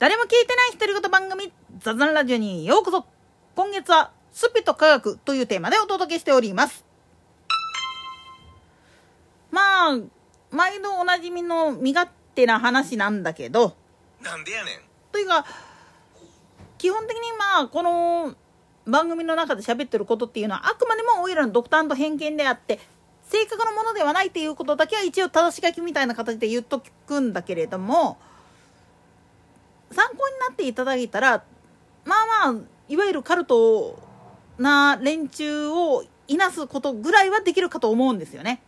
誰も聞いてない独り言番組ザザンラジオにようこそ。今月はスピと科学というテーマでお届けしております。まあ毎度おなじみの身勝手な話なんだけど。なんでやねん。というか基本的にまあこの番組の中で喋ってることっていうのはあくまでもオイラの独断と偏見であって正確なものではないっていうことだけは一応正し書きみたいな形で言っとくんだけれどもていただいたらまあまあいわゆるカルトな連中をいなすことぐらいはできるかと思うんですよね。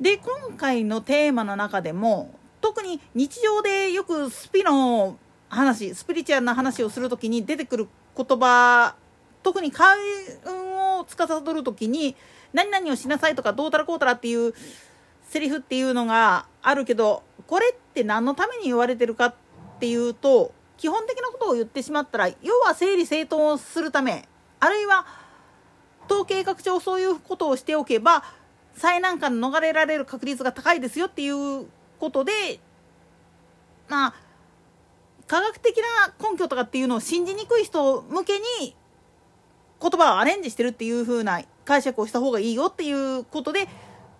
で今回のテーマの中でも特に日常でよくスピの話スピリチュアルな話をする時に出てくる言葉特に開運を司る時に何々をしなさいとかどうたらこうたらっていうセリフっていうのがあるけどこれって何のために言われてるかっていうと基本的なことを言ってしまったら要は整理整頓をするためあるいは統計学上そういうことをしておけば災難から逃れられる確率が高いですよっていうことでまあ科学的な根拠とかっていうのを信じにくい人向けに言葉をアレンジしてるっていう風な解釈をした方がいいよっていうことで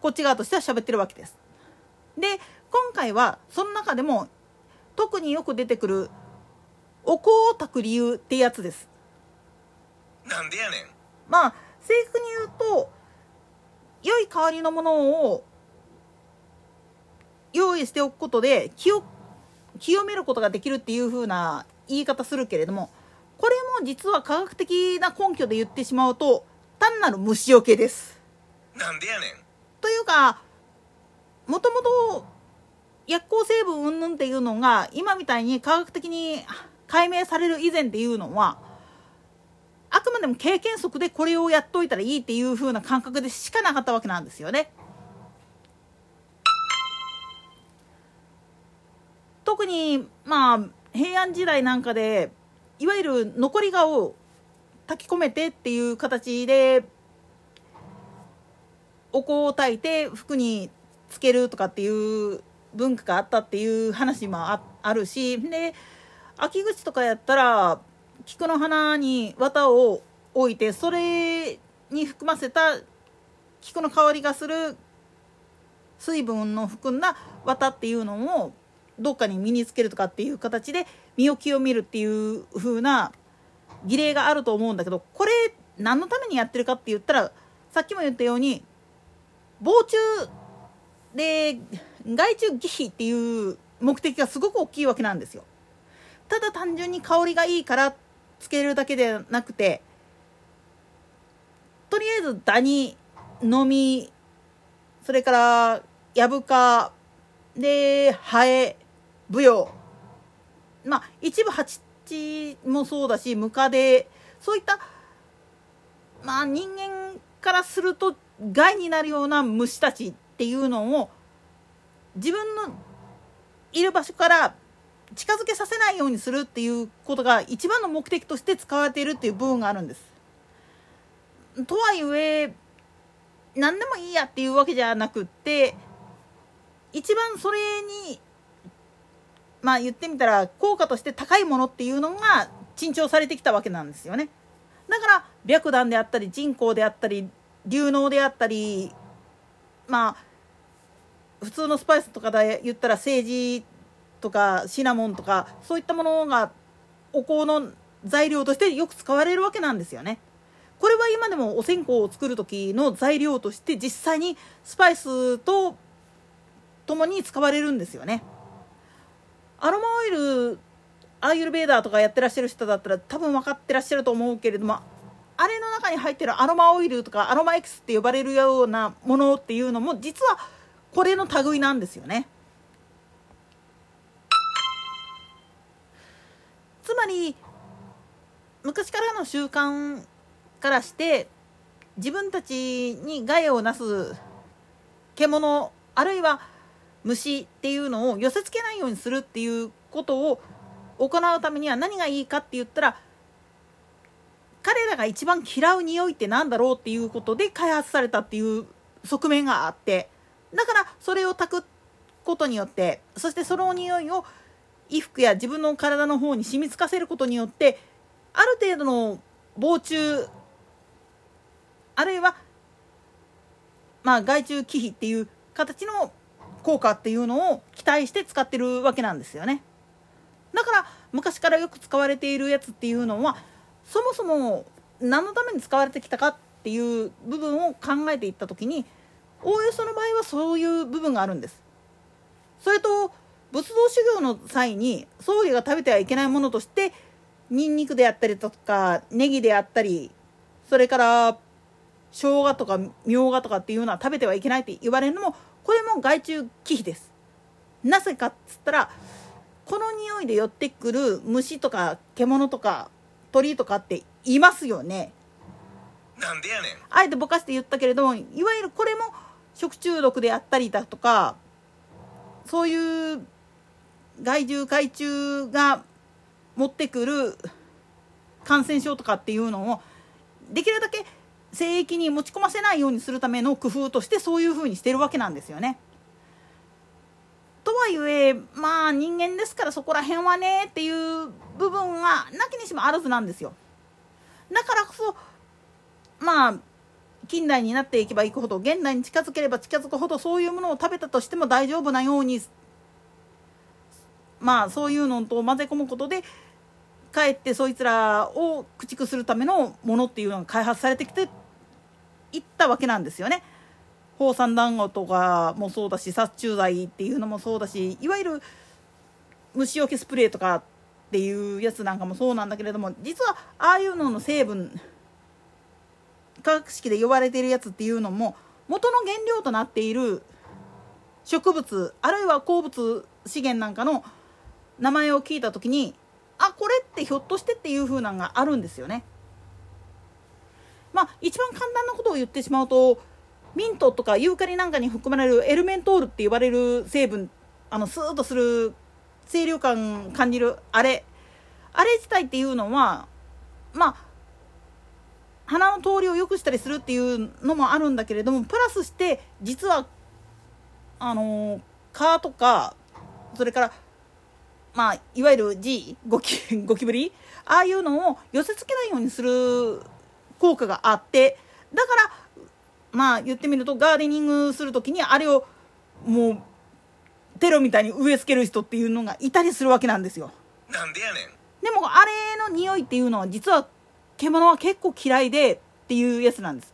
こっち側としては喋ってるわけです。で今回はその中でも特によく出てくるお香を炊く理由ってやつです。なんでやねんまあ正確に言うと良い香りのものを用意しておくことで気を清めることができるっていう風な言い方するけれどもこれも実は科学的な根拠で言ってしまうと単なる虫除けです。なんでやねんというかもともと薬効成分云々っていうのが今みたいに科学的に解明される以前っていうのはあくまでも経験則でこれをやっといたらいいっていう風な感覚でしかなかったわけなんですよね。特にまあ平安時代なんかでいわゆる残り香を炊き込めてっていう形でお香を炊いて服につけるとかっていう文化があったっていう話もあるしで秋口とかやったら菊の花に綿を置いてそれに含ませた菊の香りがする水分の含んだ綿っていうのをどっかに身につけるとかっていう形で身を清めるっていう風な儀礼があると思うんだけどこれ何のためにやってるかって言ったらさっきも言ったように防虫で害虫忌避っていう目的がすごく大きいわけなんですよ。ただ単純に香りがいいからつけるだけではなくてとりあえずダニのみそれからヤブカでハエブヨまあ一部ハチもそうだしムカデそういったまあ人間からすると害になるような虫たちっていうのを自分のいる場所から近づけさせないようにするっていうことが一番の目的として使われているっていう部分があるんです。とはいえ何でもいいやっていうわけじゃなくって一番それにまあ言ってみたら効果として高いものっていうのが珍重されてきたわけなんですよね。だから白檀であったり人工であったり流能であったりまあ普通のスパイスとかで言ったらセージとかシナモンとかそういったものがお香の材料としてよく使われるわけなんですよね。これは今でもお線香を作る時の材料として実際にスパイスと共に使われるんですよね。アロマオイルアーユルベーダーとかやってらっしゃる人だったら多分分かってらっしゃると思うけれどもあれの中に入ってるアロマオイルとかアロマエキスって呼ばれるようなものっていうのも実はこれの類なんですよね。つまり昔からの習慣からして自分たちに害をなす獣あるいは虫っていうのを寄せつけないようにするっていうことを行うためには何がいいかって言ったら彼らが一番嫌う匂いって何だろうっていうことで開発されたっていう側面があってだからそれを炊くことによってそしてその匂いを衣服や自分の体の方に染み付かせることによってある程度の防虫あるいはまあ害虫忌避っていう形の効果っていうのを期待して使ってるわけなんですよね。だから昔からよく使われているやつっていうのはそもそも何のために使われてきたかっていう部分を考えていった時におおよその場合はそういう部分があるんです。それと仏道修行の際に僧侶が食べてはいけないものとしてニンニクであったりとかネギであったりそれから生姜とかみょうがとかっていうのは食べてはいけないって言われるのもこれも害虫忌避です。なぜかっつったらこの匂いで寄ってくる虫とか獣とか鳥とかっていますよね。なんでやねんあえてぼかして言ったけれどもいわゆるこれも食中毒であったりだとかそういう害獣害虫が持ってくる感染症とかっていうのをできるだけ聖域に持ち込ませないようにするための工夫としてそういうふうにしてるわけなんですよね。とはいえまあ人間ですからそこら辺はねっていう部分はなきにしもあらずなんですよ。だからこそまあ近代になっていけばいくほど現代に近づければ近づくほどそういうものを食べたとしても大丈夫なようにまあそういうのと混ぜ込むことでかえってそいつらを駆逐するためのものっていうのが開発されてきていったわけなんですよね。放散団子とかもそうだし殺虫剤っていうのもそうだしいわゆる虫除けスプレーとかっていうやつなんかもそうなんだけれども実はああいうのの成分化学式で呼ばれているやつっていうのも元の原料となっている植物あるいは鉱物資源なんかの名前を聞いた時にあこれってひょっとしてっていう風なのがあるんですよね。まあ一番簡単なことを言ってしまうとミントとかユーカリなんかに含まれるエルメントールって言われる成分あのスーッとする清涼感感じるあれあれ自体っていうのはまあ鼻の通りを良くしたりするっていうのもあるんだけれどもプラスして実はあの蚊とかそれからまあいわゆる G ゴキ ゴキブリああいうのを寄せ付けないようにする効果があってだからまあ言ってみるとガーデニングする時にあれをもうテロみたいに植え付ける人っていうのがいたりするわけなんですよ。なんでやねんでもあれの匂いっていうのは実は獣は結構嫌いでっていうやつなんです。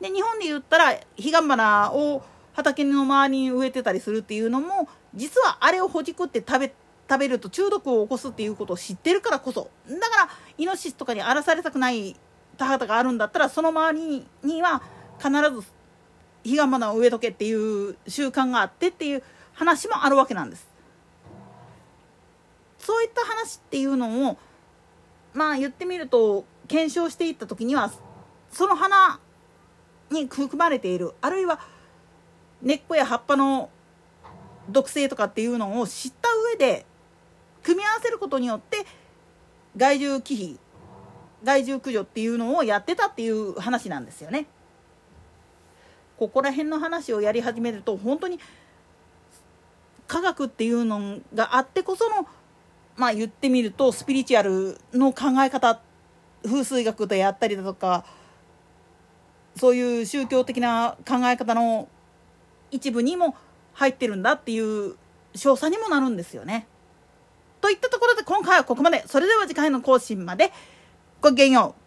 で日本で言ったら彼岸花を畑の周りに植えてたりするっていうのも実はあれをほじくって食べ食べると中毒を起こすっていうことを知ってるからこそだからイノシシとかに荒らされたくない田畑があるんだったらその周りには必ず彼岸花を植えとけっていう習慣があってっていう話もあるわけなんです。そういった話っていうのをまあ言ってみると検証していった時にはその花に含まれているあるいは根っこや葉っぱの毒性とかっていうのを知った上で組み合わせることによって害獣忌避害獣駆除っていうのをやってたっていう話なんですよね。ここら辺の話をやり始めると本当に科学っていうのがあってこそのまあ言ってみるとスピリチュアルの考え方風水学でやったりだとかそういう宗教的な考え方の一部にも入ってるんだっていう詳細にもなるんですよね。といったところで今回はここまで。それでは次回の更新までごきげんよう。